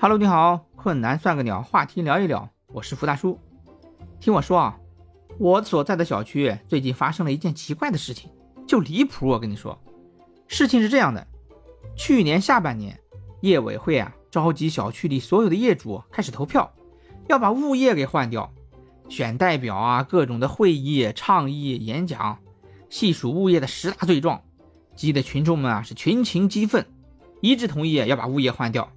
Hello，你好，困难算个鸟，话题聊一聊，我是福大叔。听我说啊，我所在的小区最近发生了一件奇怪的事情，就离谱。我跟你说，事情是这样的，去年下半年，业委会啊召集小区里所有的业主开始投票，要把物业给换掉，选代表啊，各种的会议、倡议、演讲，细数物业的十大罪状，激得群众们啊是群情激愤，一致同意要把物业换掉。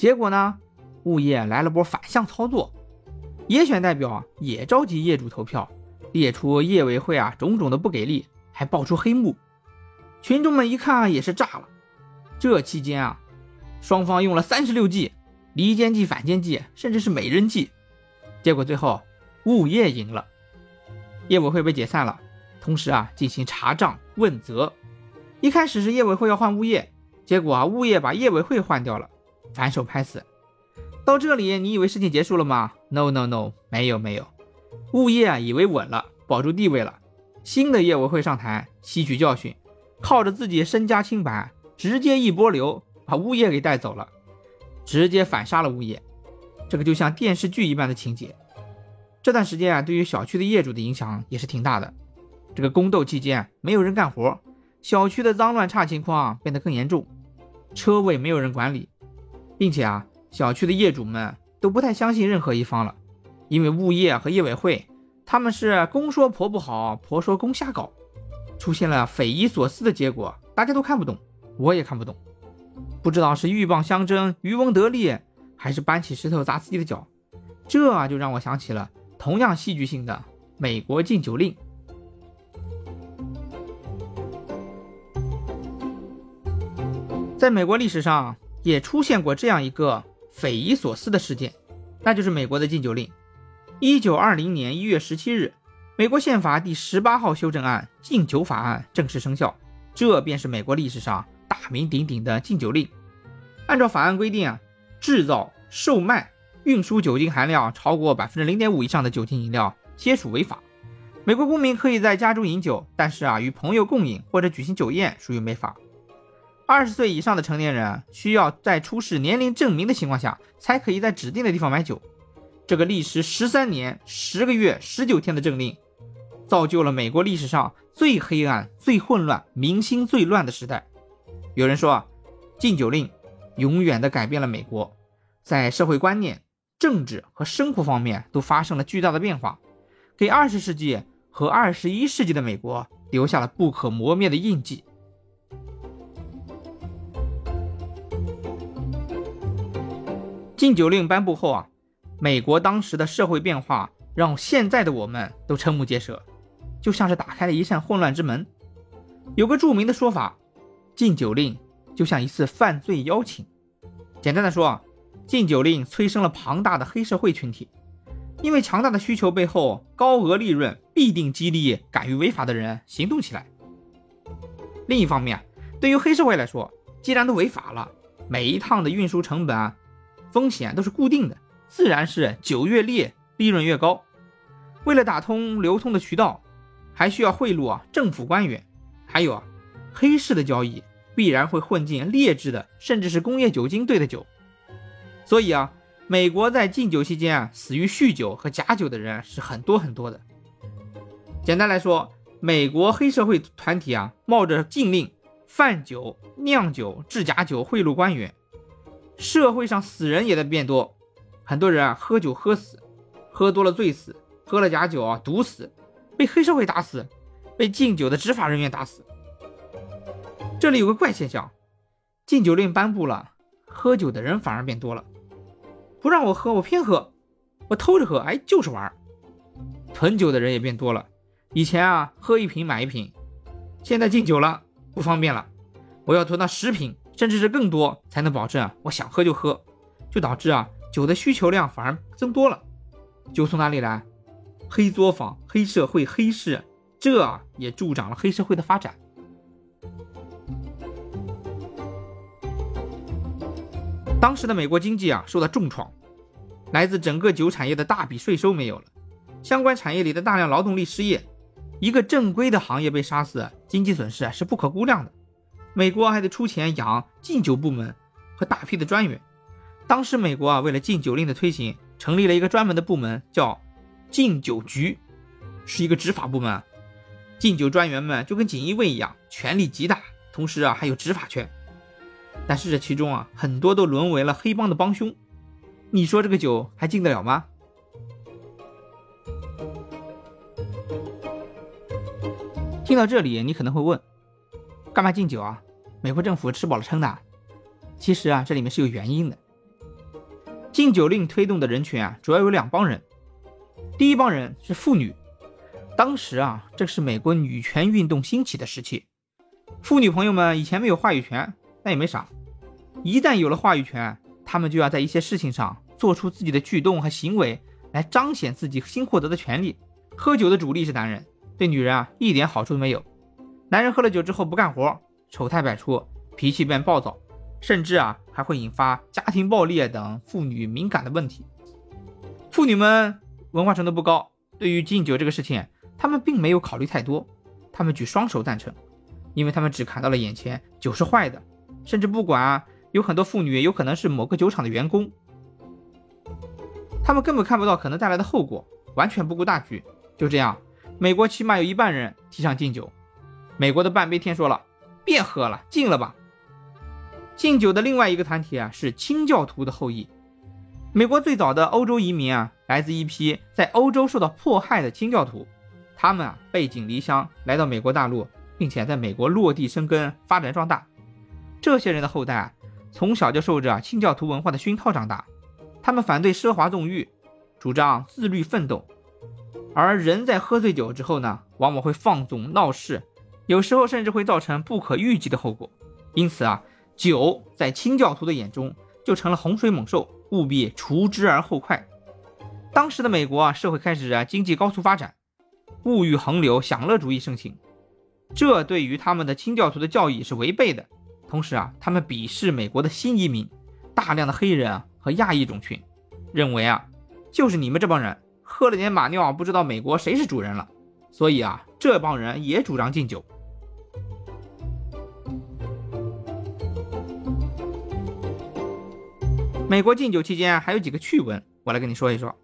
结果呢，物业来了波反向操作，野选代表也召集业主投票，列出业委会啊种种的不给力，还爆出黑幕。群众们一看也是炸了。这期间啊，双方用了三十六计，离间计、反间计，甚至是美人计。结果最后物业赢了，业委会被解散了，同时啊进行查账问责。一开始是业委会要换物业，结果啊物业把业委会换掉了。反手拍死，到这里你以为事情结束了吗？No No No，没有没有，物业啊以为稳了，保住地位了，新的业委会上台，吸取教训，靠着自己身家清白，直接一波流把物业给带走了，直接反杀了物业，这个就像电视剧一般的情节。这段时间啊，对于小区的业主的影响也是挺大的。这个宫斗期间没有人干活，小区的脏乱差情况变得更严重，车位没有人管理。并且啊，小区的业主们都不太相信任何一方了，因为物业和业委会他们是公说婆不好，婆说公瞎搞，出现了匪夷所思的结果，大家都看不懂，我也看不懂，不知道是鹬蚌相争，渔翁得利，还是搬起石头砸自己的脚，这就让我想起了同样戏剧性的美国禁酒令，在美国历史上。也出现过这样一个匪夷所思的事件，那就是美国的禁酒令。一九二零年一月十七日，美国宪法第十八号修正案《禁酒法案》正式生效，这便是美国历史上大名鼎鼎的禁酒令。按照法案规定啊，制造、售卖、运输酒精含量超过百分之零点五以上的酒精饮料皆属违法。美国公民可以在家中饮酒，但是啊，与朋友共饮或者举行酒宴属于违法。二十岁以上的成年人需要在出示年龄证明的情况下，才可以在指定的地方买酒。这个历时十三年十个月十九天的政令，造就了美国历史上最黑暗、最混乱、民心最乱的时代。有人说，禁酒令永远的改变了美国，在社会观念、政治和生活方面都发生了巨大的变化，给二十世纪和二十一世纪的美国留下了不可磨灭的印记。禁酒令颁布后啊，美国当时的社会变化让现在的我们都瞠目结舌，就像是打开了一扇混乱之门。有个著名的说法，禁酒令就像一次犯罪邀请。简单的说啊，禁酒令催生了庞大的黑社会群体，因为强大的需求背后高额利润必定激励敢于违法的人行动起来。另一方面，对于黑社会来说，既然都违法了，每一趟的运输成本啊。风险都是固定的，自然是酒越烈，利润越高。为了打通流通的渠道，还需要贿赂啊政府官员，还有啊黑市的交易必然会混进劣质的，甚至是工业酒精兑的酒。所以啊，美国在禁酒期间啊，死于酗酒和假酒的人是很多很多的。简单来说，美国黑社会团体啊，冒着禁令贩酒、酿酒、制假酒，贿赂官员。社会上死人也在变多，很多人啊喝酒喝死，喝多了醉死，喝了假酒啊毒死，被黑社会打死，被禁酒的执法人员打死。这里有个怪现象，禁酒令颁布了，喝酒的人反而变多了。不让我喝，我偏喝，我偷着喝，哎，就是玩。囤酒的人也变多了，以前啊喝一瓶买一瓶，现在禁酒了，不方便了，我要囤到十瓶。甚至是更多才能保证我想喝就喝，就导致啊酒的需求量反而增多了。酒从哪里来？黑作坊、黑社会、黑市，这也助长了黑社会的发展。当时的美国经济啊受到重创，来自整个酒产业的大笔税收没有了，相关产业里的大量劳动力失业，一个正规的行业被杀死，经济损失是不可估量的。美国还得出钱养禁酒部门和大批的专员，当时美国啊，为了禁酒令的推行，成立了一个专门的部门，叫禁酒局，是一个执法部门。禁酒专员们就跟锦衣卫一样，权力极大，同时啊还有执法权。但是这其中啊，很多都沦为了黑帮的帮凶。你说这个酒还禁得了吗？听到这里，你可能会问：干嘛禁酒啊？美国政府吃饱了撑的？其实啊，这里面是有原因的。禁酒令推动的人群啊，主要有两帮人。第一帮人是妇女，当时啊，正是美国女权运动兴起的时期，妇女朋友们以前没有话语权，那也没啥。一旦有了话语权，他们就要在一些事情上做出自己的举动和行为，来彰显自己新获得的权利。喝酒的主力是男人，对女人啊一点好处都没有。男人喝了酒之后不干活，丑态百出，脾气变暴躁，甚至啊还会引发家庭暴力等妇女敏感的问题。妇女们文化程度不高，对于禁酒这个事情，他们并没有考虑太多，他们举双手赞成，因为他们只看到了眼前酒是坏的，甚至不管啊。有很多妇女有可能是某个酒厂的员工，他们根本看不到可能带来的后果，完全不顾大局。就这样，美国起码有一半人提倡禁酒。美国的半杯天说了：“别喝了，禁了吧。”禁酒的另外一个团体啊，是清教徒的后裔。美国最早的欧洲移民啊，来自一批在欧洲受到迫害的清教徒，他们啊背井离乡来到美国大陆，并且在美国落地生根、发展壮大。这些人的后代。从小就受着清教徒文化的熏陶长大，他们反对奢华纵欲，主张自律奋斗。而人在喝醉酒之后呢，往往会放纵闹事，有时候甚至会造成不可预计的后果。因此啊，酒在清教徒的眼中就成了洪水猛兽，务必除之而后快。当时的美国啊，社会开始啊经济高速发展，物欲横流，享乐主义盛行，这对于他们的清教徒的教义是违背的。同时啊，他们鄙视美国的新移民，大量的黑人啊和亚裔种群，认为啊，就是你们这帮人喝了点马尿，不知道美国谁是主人了。所以啊，这帮人也主张禁酒。美国禁酒期间还有几个趣闻，我来跟你说一说。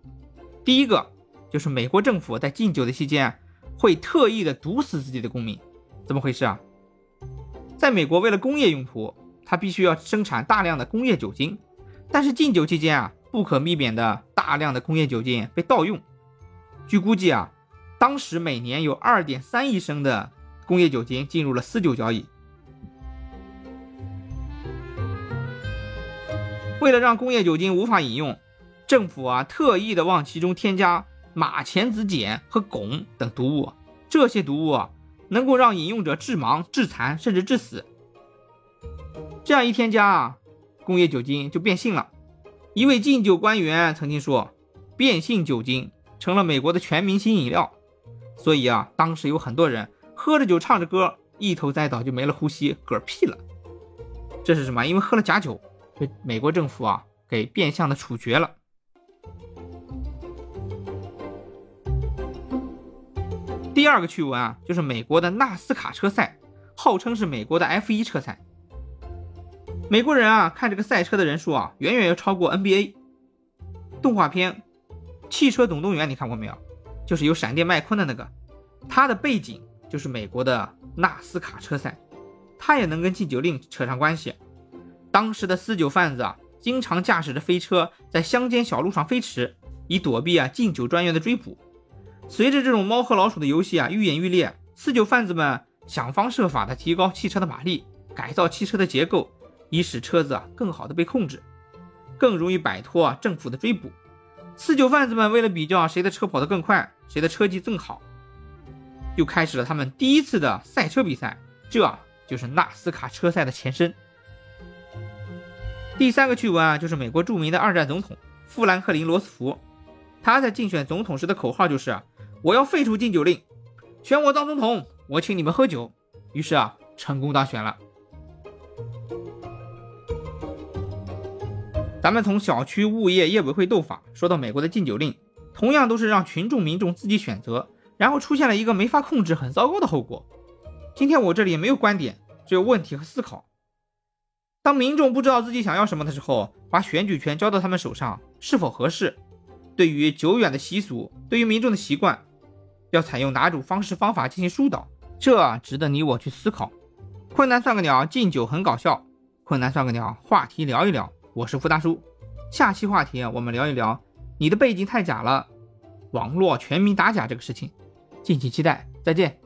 第一个就是美国政府在禁酒的期间会特意的毒死自己的公民，怎么回事啊？在美国，为了工业用途，它必须要生产大量的工业酒精。但是禁酒期间啊，不可避免的大量的工业酒精被盗用。据估计啊，当时每年有二点三亿升的工业酒精进入了私酒交易。为了让工业酒精无法饮用，政府啊特意的往其中添加马钱子碱和汞等毒物。这些毒物啊。能够让饮用者致盲、致残，甚至致死。这样一添加啊，工业酒精就变性了。一位禁酒官员曾经说：“变性酒精成了美国的全明星饮料。”所以啊，当时有很多人喝着酒唱着歌，一头栽倒就没了呼吸，嗝屁了。这是什么？因为喝了假酒，被美国政府啊给变相的处决了。第二个趣闻啊，就是美国的纳斯卡车赛，号称是美国的 F1 车赛。美国人啊，看这个赛车的人数啊，远远要超过 NBA。动画片《汽车总动员》你看过没有？就是有闪电麦昆的那个，他的背景就是美国的纳斯卡车赛，他也能跟禁酒令扯上关系。当时的私酒贩子啊，经常驾驶着飞车在乡间小路上飞驰，以躲避啊禁酒专员的追捕。随着这种猫和老鼠的游戏啊愈演愈烈，私酒贩子们想方设法的提高汽车的马力，改造汽车的结构，以使车子啊更好的被控制，更容易摆脱啊政府的追捕。私酒贩子们为了比较谁的车跑得更快，谁的车技更好，就开始了他们第一次的赛车比赛，这就是纳斯卡车赛的前身。第三个趣闻啊，就是美国著名的二战总统富兰克林·罗斯福，他在竞选总统时的口号就是。我要废除禁酒令，选我当总统，我请你们喝酒。于是啊，成功当选了。咱们从小区物业业委会斗法说到美国的禁酒令，同样都是让群众民众自己选择，然后出现了一个没法控制、很糟糕的后果。今天我这里没有观点，只有问题和思考。当民众不知道自己想要什么的时候，把选举权交到他们手上是否合适？对于久远的习俗，对于民众的习惯，要采用哪种方式方法进行疏导？这值得你我去思考。困难算个鸟，敬酒很搞笑。困难算个鸟，话题聊一聊。我是福大叔，下期话题我们聊一聊你的背景太假了，网络全民打假这个事情，敬请期待。再见。